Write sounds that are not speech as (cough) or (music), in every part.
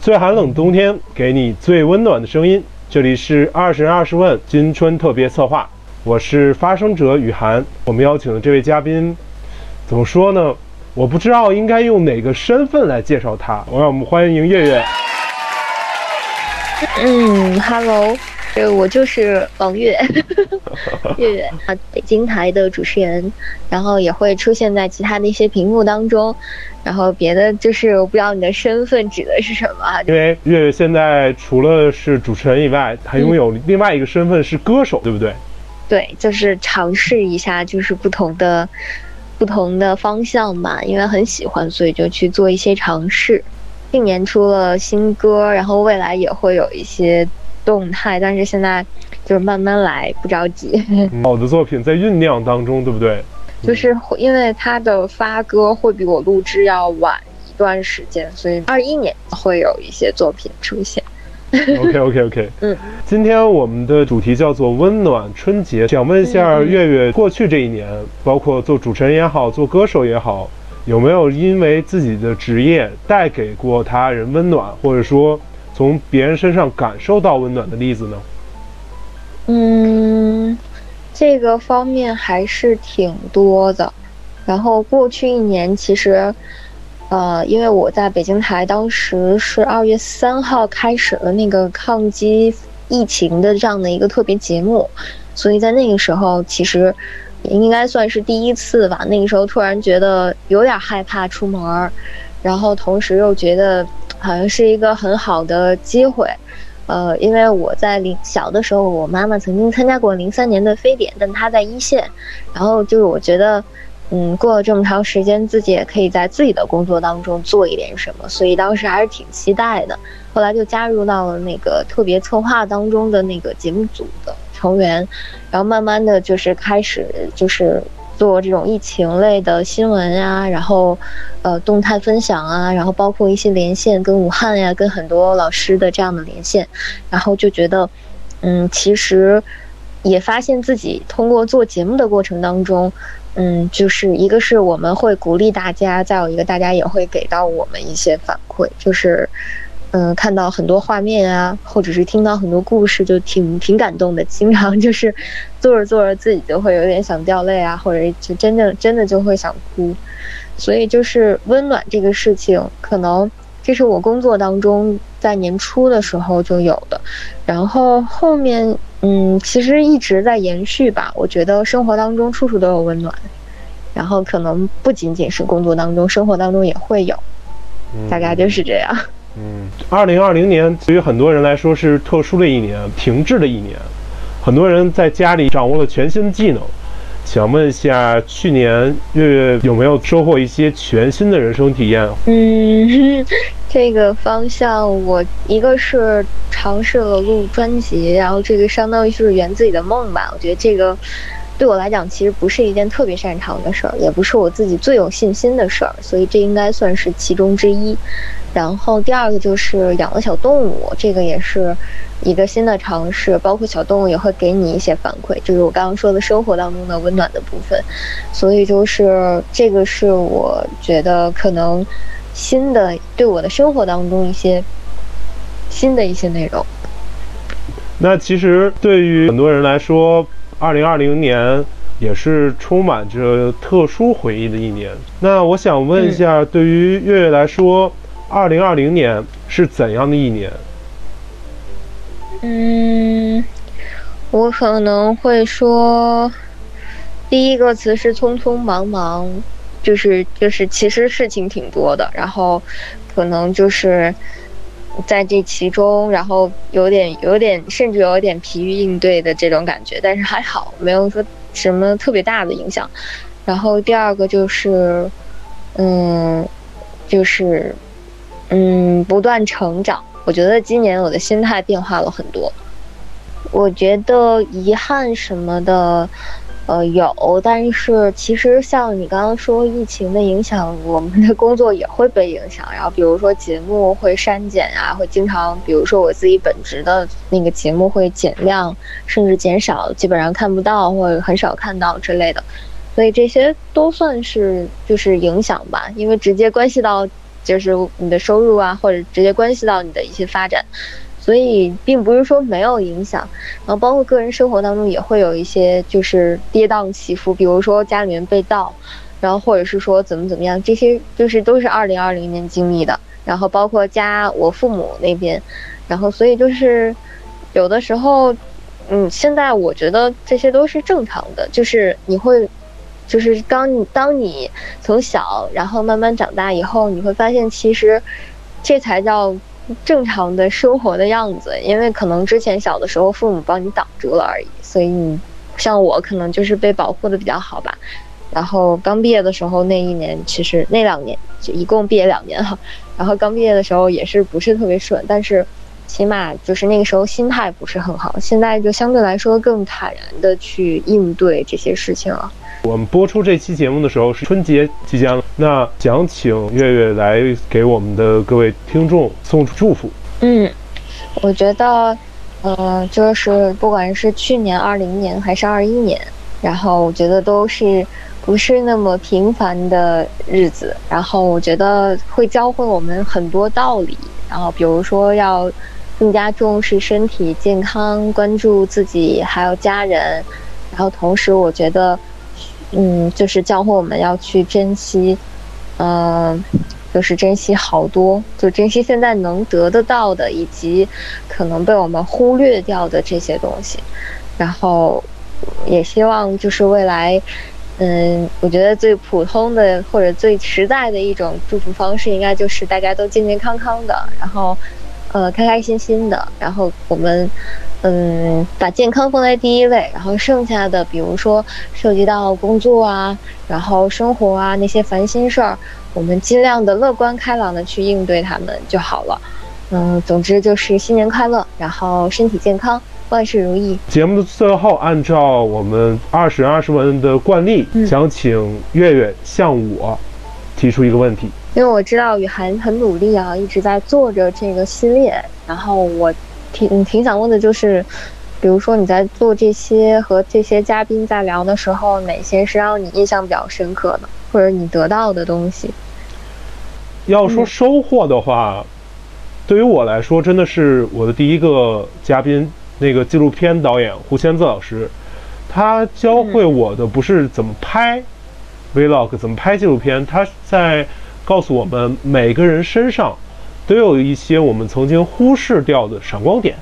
最寒冷的冬天，给你最温暖的声音。这里是二十人二十问金春特别策划，我是发声者雨涵。我们邀请的这位嘉宾，怎么说呢？我不知道应该用哪个身份来介绍他。我让我们欢迎月月。嗯，Hello。对，我就是王月，(laughs) 月月啊，北京台的主持人，然后也会出现在其他的一些屏幕当中，然后别的就是我不知道你的身份指的是什么。(laughs) 因为月月现在除了是主持人以外，还拥有另外一个身份是歌手，对不对？对，就是尝试一下，就是不同的不同的方向吧，因为很喜欢，所以就去做一些尝试。去年出了新歌，然后未来也会有一些。动态，但是现在就是慢慢来，不着急。(laughs) 好的作品在酝酿当中，对不对？就是因为他的发歌会比我录制要晚一段时间，所以二一年会有一些作品出现。OK OK OK，(laughs) 嗯，今天我们的主题叫做温暖春节，想问一下月月，过去这一年，包括做主持人也好，做歌手也好，有没有因为自己的职业带给过他人温暖，或者说？从别人身上感受到温暖的例子呢？嗯，这个方面还是挺多的。然后过去一年，其实，呃，因为我在北京台，当时是二月三号开始了那个抗击疫情的这样的一个特别节目，所以在那个时候，其实应该算是第一次吧。那个时候突然觉得有点害怕出门，然后同时又觉得。好像是一个很好的机会，呃，因为我在零小的时候，我妈妈曾经参加过零三年的非典，但她在一线，然后就是我觉得，嗯，过了这么长时间，自己也可以在自己的工作当中做一点什么，所以当时还是挺期待的。后来就加入到了那个特别策划当中的那个节目组的成员，然后慢慢的就是开始就是。做这种疫情类的新闻呀，然后，呃，动态分享啊，然后包括一些连线跟武汉呀，跟很多老师的这样的连线，然后就觉得，嗯，其实也发现自己通过做节目的过程当中，嗯，就是一个是我们会鼓励大家，再有一个大家也会给到我们一些反馈，就是。嗯，看到很多画面啊，或者是听到很多故事，就挺挺感动的。经常就是 (laughs) 做着做着，自己就会有点想掉泪啊，或者就真的真的就会想哭。所以就是温暖这个事情，可能这是我工作当中在年初的时候就有的，然后后面嗯，其实一直在延续吧。我觉得生活当中处处都有温暖，然后可能不仅仅是工作当中，生活当中也会有，大概就是这样。嗯二零二零年对于很多人来说是特殊的一年，停滞的一年。很多人在家里掌握了全新的技能。想问一下，去年月月有没有收获一些全新的人生体验？嗯，(laughs) 这个方向我一个是尝试了录专辑，然后这个相当于是圆自己的梦吧。我觉得这个对我来讲其实不是一件特别擅长的事儿，也不是我自己最有信心的事儿，所以这应该算是其中之一。然后第二个就是养了小动物，这个也是一个新的尝试，包括小动物也会给你一些反馈，就是我刚刚说的生活当中的温暖的部分。所以就是这个是我觉得可能新的对我的生活当中一些新的一些内容。那其实对于很多人来说，二零二零年也是充满着特殊回忆的一年。那我想问一下，对于月月来说。二零二零年是怎样的一年？嗯，我可能会说，第一个词是匆匆忙忙，就是就是其实事情挺多的，然后可能就是在这其中，然后有点有点甚至有点疲于应对的这种感觉，但是还好没有说什么特别大的影响。然后第二个就是，嗯，就是。嗯，不断成长。我觉得今年我的心态变化了很多。我觉得遗憾什么的，呃，有，但是其实像你刚刚说疫情的影响，我们的工作也会被影响。然后比如说节目会删减啊，会经常，比如说我自己本职的那个节目会减量，甚至减少，基本上看不到或者很少看到之类的。所以这些都算是就是影响吧，因为直接关系到就是你的收入啊，或者直接关系到你的一些发展，所以并不是说没有影响。然后包括个人生活当中也会有一些就是跌宕起伏，比如说家里面被盗，然后或者是说怎么怎么样，这些就是都是二零二零年经历的。然后包括家我父母那边，然后所以就是有的时候。嗯，现在我觉得这些都是正常的，就是你会，就是当你当你从小然后慢慢长大以后，你会发现其实这才叫正常的生活的样子。因为可能之前小的时候父母帮你挡住了而已，所以你像我可能就是被保护的比较好吧。然后刚毕业的时候那一年，其实那两年就一共毕业两年哈，然后刚毕业的时候也是不是特别顺，但是。起码就是那个时候心态不是很好，现在就相对来说更坦然的去应对这些事情了。我们播出这期节目的时候是春节即将，那想请月月来给我们的各位听众送祝福。嗯，我觉得，呃，就是不管是去年二零年还是二一年，然后我觉得都是不是那么平凡的日子，然后我觉得会教会我们很多道理，然后比如说要。更加重视身体健康，关注自己还有家人，然后同时我觉得，嗯，就是教会我们要去珍惜，嗯，就是珍惜好多，就珍惜现在能得得到的，以及可能被我们忽略掉的这些东西。然后也希望就是未来，嗯，我觉得最普通的或者最实在的一种祝福方式，应该就是大家都健健康康的，然后。呃，开开心心的，然后我们，嗯，把健康放在第一位，然后剩下的，比如说涉及到工作啊，然后生活啊那些烦心事儿，我们尽量的乐观开朗的去应对他们就好了。嗯，总之就是新年快乐，然后身体健康，万事如意。节目的最后，按照我们二十人二十问的惯例，想请月月向我提出一个问题。因为我知道雨涵很努力啊，一直在做着这个系列。然后我挺挺想问的就是，比如说你在做这些和这些嘉宾在聊的时候，哪些是让你印象比较深刻的，或者你得到的东西？要说收获的话，对于我来说，真的是我的第一个嘉宾，那个纪录片导演胡先泽老师，他教会我的不是怎么拍 vlog，怎么拍纪录片，他在。告诉我们，每个人身上都有一些我们曾经忽视掉的闪光点。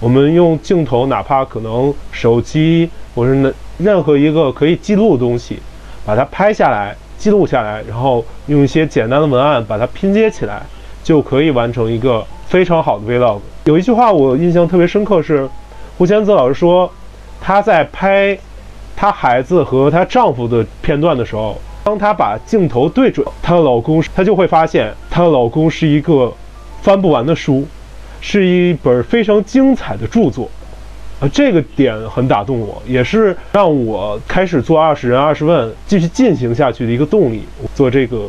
我们用镜头，哪怕可能手机或者那任何一个可以记录的东西，把它拍下来、记录下来，然后用一些简单的文案把它拼接起来，就可以完成一个非常好的 vlog。有一句话我印象特别深刻，是胡千泽老师说，他在拍她孩子和她丈夫的片段的时候。当她把镜头对准她的老公，她就会发现她的老公是一个翻不完的书，是一本非常精彩的著作。啊，这个点很打动我，也是让我开始做二十人二十问继续进行下去的一个动力。做这个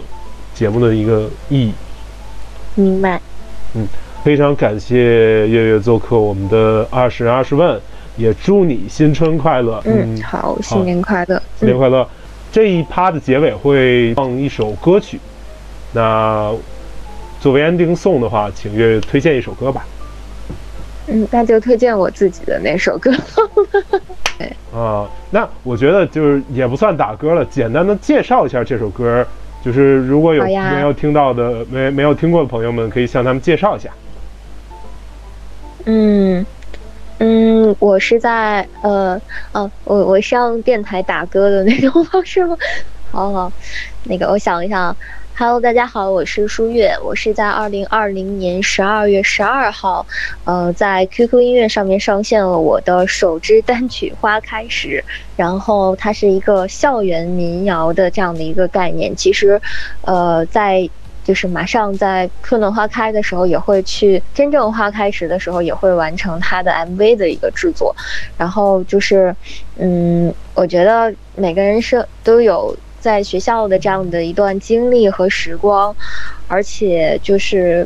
节目的一个意义。明白。嗯，非常感谢月月做客我们的二十人二十问，也祝你新春快乐。嗯，好，新年快乐，新年快乐。这一趴的结尾会放一首歌曲，那作为 ending song 的话，请月月推荐一首歌吧。嗯，那就推荐我自己的那首歌。对 (laughs) 啊，那我觉得就是也不算打歌了，简单的介绍一下这首歌，就是如果有没有听到的、没没有听过的朋友们，可以向他们介绍一下。嗯。嗯，我是在呃，哦，我我是要用电台打歌的那种方式吗？好好，那个我想一想，Hello，大家好，我是舒月，我是在二零二零年十二月十二号，呃，在 QQ 音乐上面上线了我的首支单曲《花开时》，然后它是一个校园民谣的这样的一个概念，其实，呃，在。就是马上在春暖花开的时候，也会去真正花开时的时候，也会完成他的 MV 的一个制作。然后就是，嗯，我觉得每个人是都有在学校的这样的一段经历和时光，而且就是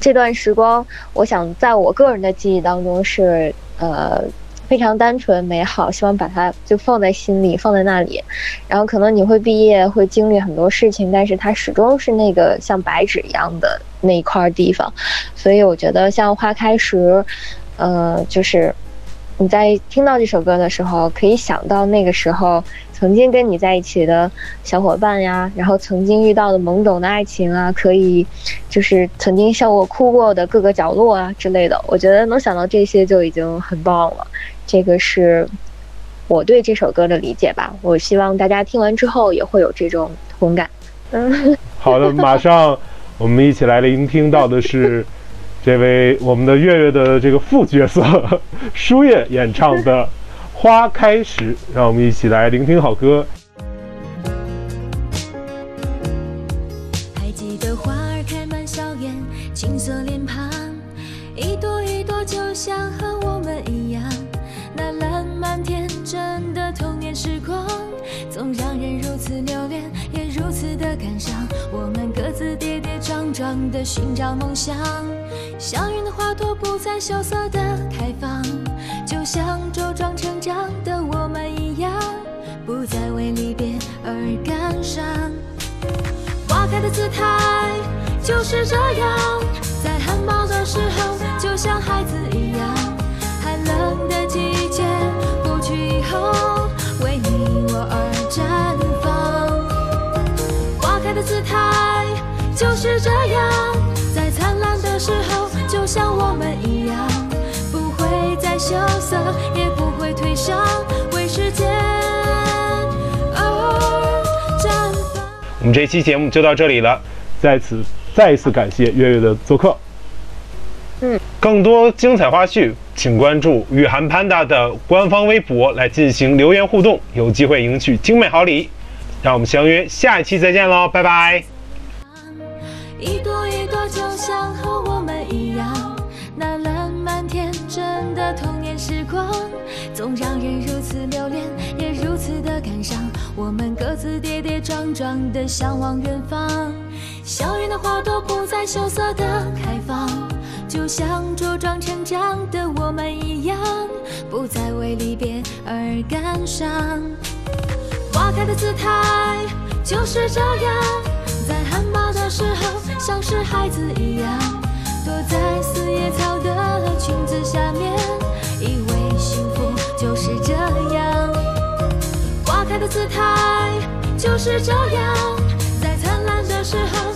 这段时光，我想在我个人的记忆当中是，呃，非常单纯美好，希望把它就放在心里，放在那里。然后可能你会毕业，会经历很多事情，但是它始终是那个像白纸一样的那一块地方。所以我觉得像花开时，呃，就是你在听到这首歌的时候，可以想到那个时候。曾经跟你在一起的小伙伴呀，然后曾经遇到的懵懂的爱情啊，可以，就是曾经笑过、哭过的各个角落啊之类的。我觉得能想到这些就已经很棒了。这个是我对这首歌的理解吧。我希望大家听完之后也会有这种同感。嗯，(laughs) (laughs) 好的，马上我们一起来聆听到的是这位我们的月月的这个副角色 (laughs) 舒叶演唱的。花开时，让我们一起来聆听好歌。还记得花儿开满校园，青涩脸庞，一朵一朵，就像和我们一样，那烂漫天真的童年时光，总让人如此留恋，也如此的感伤。我们各自跌跌撞撞的寻找梦想，校园的花朵不再羞涩的开放。就像茁壮成长的我们一样，不再为离别而感伤。花开的姿态就是这样，在含苞的时候，就像孩子一样。寒冷的季节过去以后，为你我而绽放。花开的姿态就是这样，的时候，就像我们一样。不会再羞涩，也不会退伤，为时间而绽放。我们这期节目就到这里了，在此再一次感谢月月的做客。嗯，更多精彩花絮，请关注雨涵 Panda 的官方微博来进行留言互动，有机会赢取精美好礼。让我们相约下一期再见喽，拜拜。一朵光总让人如此留恋，也如此的感伤。我们各自跌跌撞撞的向往远方，校园的花朵不再羞涩的开放，就像茁壮成长的我们一样，不再为离别而感伤。花开的姿态就是这样，在含苞的时候，像是孩子一样，躲在四叶草的裙子下面。开的姿态就是这样，在灿烂的时候，